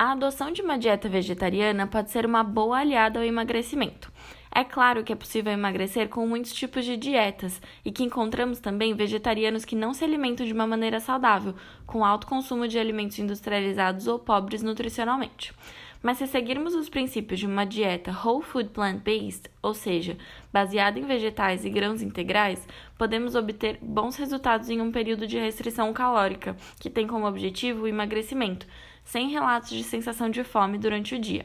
A adoção de uma dieta vegetariana pode ser uma boa aliada ao emagrecimento. É claro que é possível emagrecer com muitos tipos de dietas e que encontramos também vegetarianos que não se alimentam de uma maneira saudável, com alto consumo de alimentos industrializados ou pobres nutricionalmente. Mas se seguirmos os princípios de uma dieta whole food plant-based, ou seja, baseada em vegetais e grãos integrais, podemos obter bons resultados em um período de restrição calórica, que tem como objetivo o emagrecimento, sem relatos de sensação de fome durante o dia.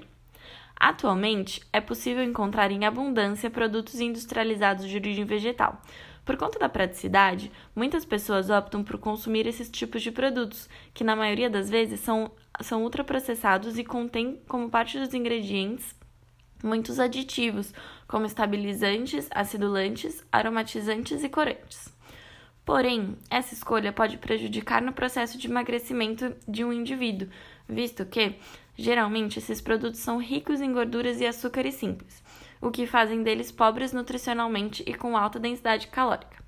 Atualmente, é possível encontrar em abundância produtos industrializados de origem vegetal. Por conta da praticidade, muitas pessoas optam por consumir esses tipos de produtos, que na maioria das vezes são, são ultraprocessados e contêm como parte dos ingredientes muitos aditivos, como estabilizantes, acidulantes, aromatizantes e corantes. Porém, essa escolha pode prejudicar no processo de emagrecimento de um indivíduo, visto que Geralmente, esses produtos são ricos em gorduras e açúcares simples, o que fazem deles pobres nutricionalmente e com alta densidade calórica.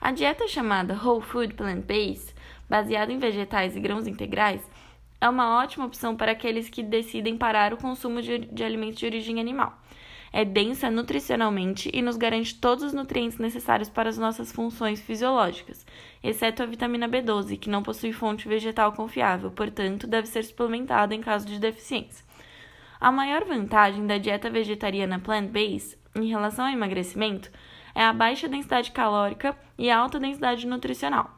A dieta chamada Whole Food Plant-Based, baseada em vegetais e grãos integrais, é uma ótima opção para aqueles que decidem parar o consumo de, de alimentos de origem animal é densa nutricionalmente e nos garante todos os nutrientes necessários para as nossas funções fisiológicas, exceto a vitamina B12, que não possui fonte vegetal confiável, portanto, deve ser suplementada em caso de deficiência. A maior vantagem da dieta vegetariana plant-based em relação ao emagrecimento é a baixa densidade calórica e a alta densidade nutricional.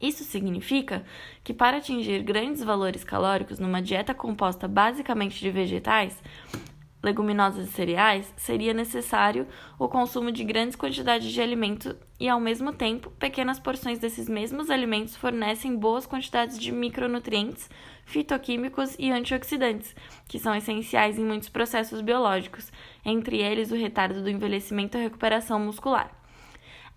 Isso significa que, para atingir grandes valores calóricos numa dieta composta basicamente de vegetais, leguminosas e cereais, seria necessário o consumo de grandes quantidades de alimento e, ao mesmo tempo, pequenas porções desses mesmos alimentos fornecem boas quantidades de micronutrientes, fitoquímicos e antioxidantes, que são essenciais em muitos processos biológicos, entre eles o retardo do envelhecimento e a recuperação muscular.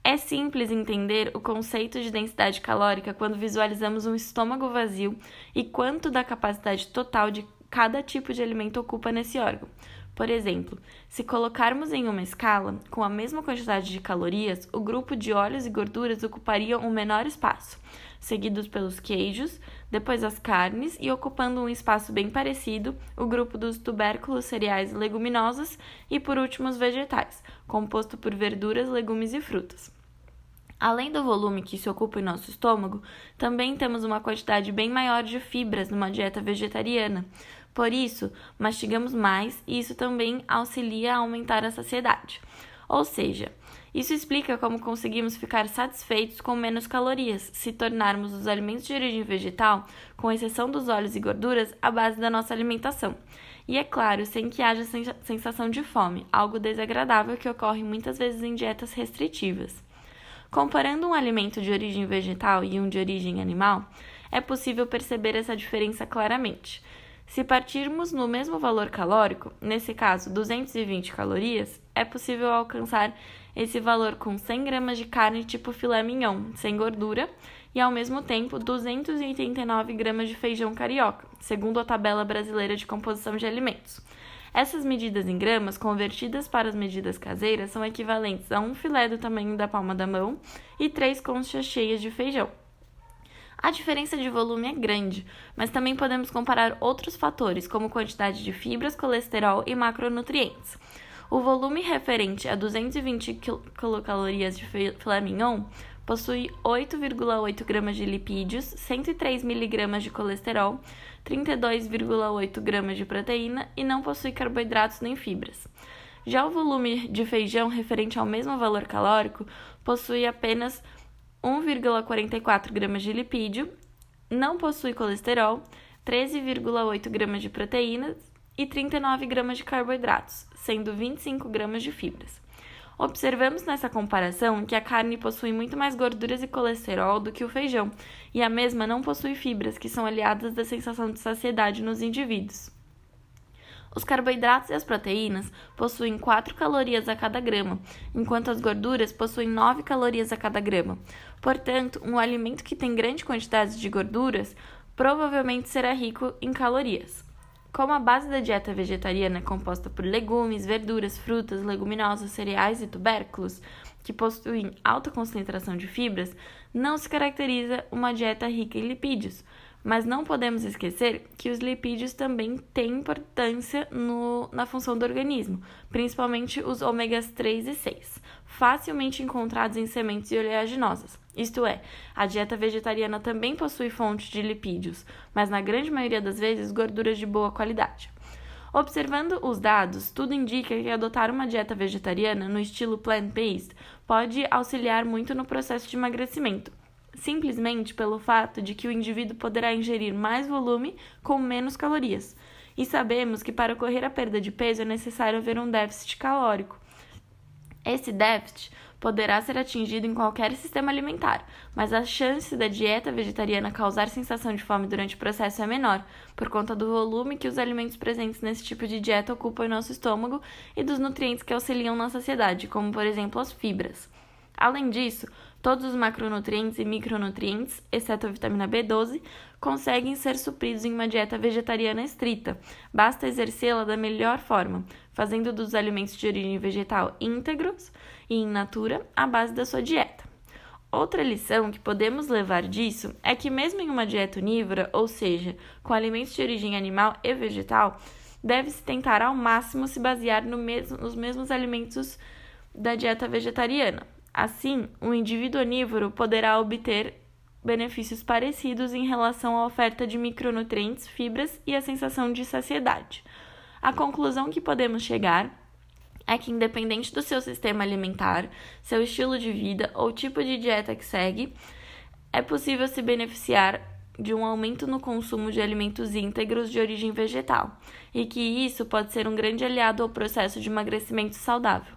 É simples entender o conceito de densidade calórica quando visualizamos um estômago vazio e quanto da capacidade total de cada tipo de alimento ocupa nesse órgão. Por exemplo, se colocarmos em uma escala, com a mesma quantidade de calorias, o grupo de óleos e gorduras ocuparia um menor espaço, seguidos pelos queijos, depois as carnes e ocupando um espaço bem parecido, o grupo dos tubérculos, cereais e leguminosas e por último os vegetais, composto por verduras, legumes e frutas. Além do volume que se ocupa em nosso estômago, também temos uma quantidade bem maior de fibras numa dieta vegetariana. Por isso, mastigamos mais e isso também auxilia a aumentar a saciedade. Ou seja, isso explica como conseguimos ficar satisfeitos com menos calorias se tornarmos os alimentos de origem vegetal, com exceção dos óleos e gorduras, a base da nossa alimentação. E é claro, sem que haja sensação de fome, algo desagradável que ocorre muitas vezes em dietas restritivas. Comparando um alimento de origem vegetal e um de origem animal, é possível perceber essa diferença claramente. Se partirmos no mesmo valor calórico, nesse caso 220 calorias, é possível alcançar esse valor com 100 gramas de carne tipo filé mignon, sem gordura, e ao mesmo tempo 289 gramas de feijão carioca, segundo a tabela brasileira de composição de alimentos. Essas medidas em gramas, convertidas para as medidas caseiras, são equivalentes a um filé do tamanho da palma da mão e três conchas cheias de feijão. A diferença de volume é grande, mas também podemos comparar outros fatores, como quantidade de fibras, colesterol e macronutrientes. O volume referente a 220 quilocalorias de filé mignon possui 8,8 gramas de lipídios, 103 miligramas de colesterol, 32,8 gramas de proteína e não possui carboidratos nem fibras. Já o volume de feijão referente ao mesmo valor calórico possui apenas 1,44 gramas de lipídio, não possui colesterol, 13,8 gramas de proteínas e 39 gramas de carboidratos, sendo 25 gramas de fibras. Observamos nessa comparação que a carne possui muito mais gorduras e colesterol do que o feijão, e a mesma não possui fibras, que são aliadas da sensação de saciedade nos indivíduos. Os carboidratos e as proteínas possuem 4 calorias a cada grama, enquanto as gorduras possuem 9 calorias a cada grama. Portanto, um alimento que tem grande quantidade de gorduras provavelmente será rico em calorias. Como a base da dieta vegetariana é composta por legumes, verduras, frutas, leguminosas, cereais e tubérculos, que possuem alta concentração de fibras, não se caracteriza uma dieta rica em lipídios. Mas não podemos esquecer que os lipídios também têm importância no, na função do organismo, principalmente os ômegas 3 e 6, facilmente encontrados em sementes e oleaginosas. Isto é, a dieta vegetariana também possui fontes de lipídios, mas na grande maioria das vezes gorduras de boa qualidade. Observando os dados, tudo indica que adotar uma dieta vegetariana no estilo plant-based pode auxiliar muito no processo de emagrecimento, simplesmente pelo fato de que o indivíduo poderá ingerir mais volume com menos calorias. E sabemos que para ocorrer a perda de peso é necessário haver um déficit calórico. Esse déficit poderá ser atingido em qualquer sistema alimentar, mas a chance da dieta vegetariana causar sensação de fome durante o processo é menor, por conta do volume que os alimentos presentes nesse tipo de dieta ocupam em nosso estômago e dos nutrientes que auxiliam na saciedade, como por exemplo as fibras. Além disso, todos os macronutrientes e micronutrientes, exceto a vitamina B12, conseguem ser supridos em uma dieta vegetariana estrita. Basta exercê-la da melhor forma, fazendo dos alimentos de origem vegetal íntegros e in natura a base da sua dieta. Outra lição que podemos levar disso é que, mesmo em uma dieta onívora, ou seja, com alimentos de origem animal e vegetal, deve-se tentar ao máximo se basear no mesmo, nos mesmos alimentos da dieta vegetariana. Assim, o indivíduo onívoro poderá obter benefícios parecidos em relação à oferta de micronutrientes, fibras e a sensação de saciedade. A conclusão que podemos chegar é que, independente do seu sistema alimentar, seu estilo de vida ou tipo de dieta que segue, é possível se beneficiar de um aumento no consumo de alimentos íntegros de origem vegetal, e que isso pode ser um grande aliado ao processo de emagrecimento saudável.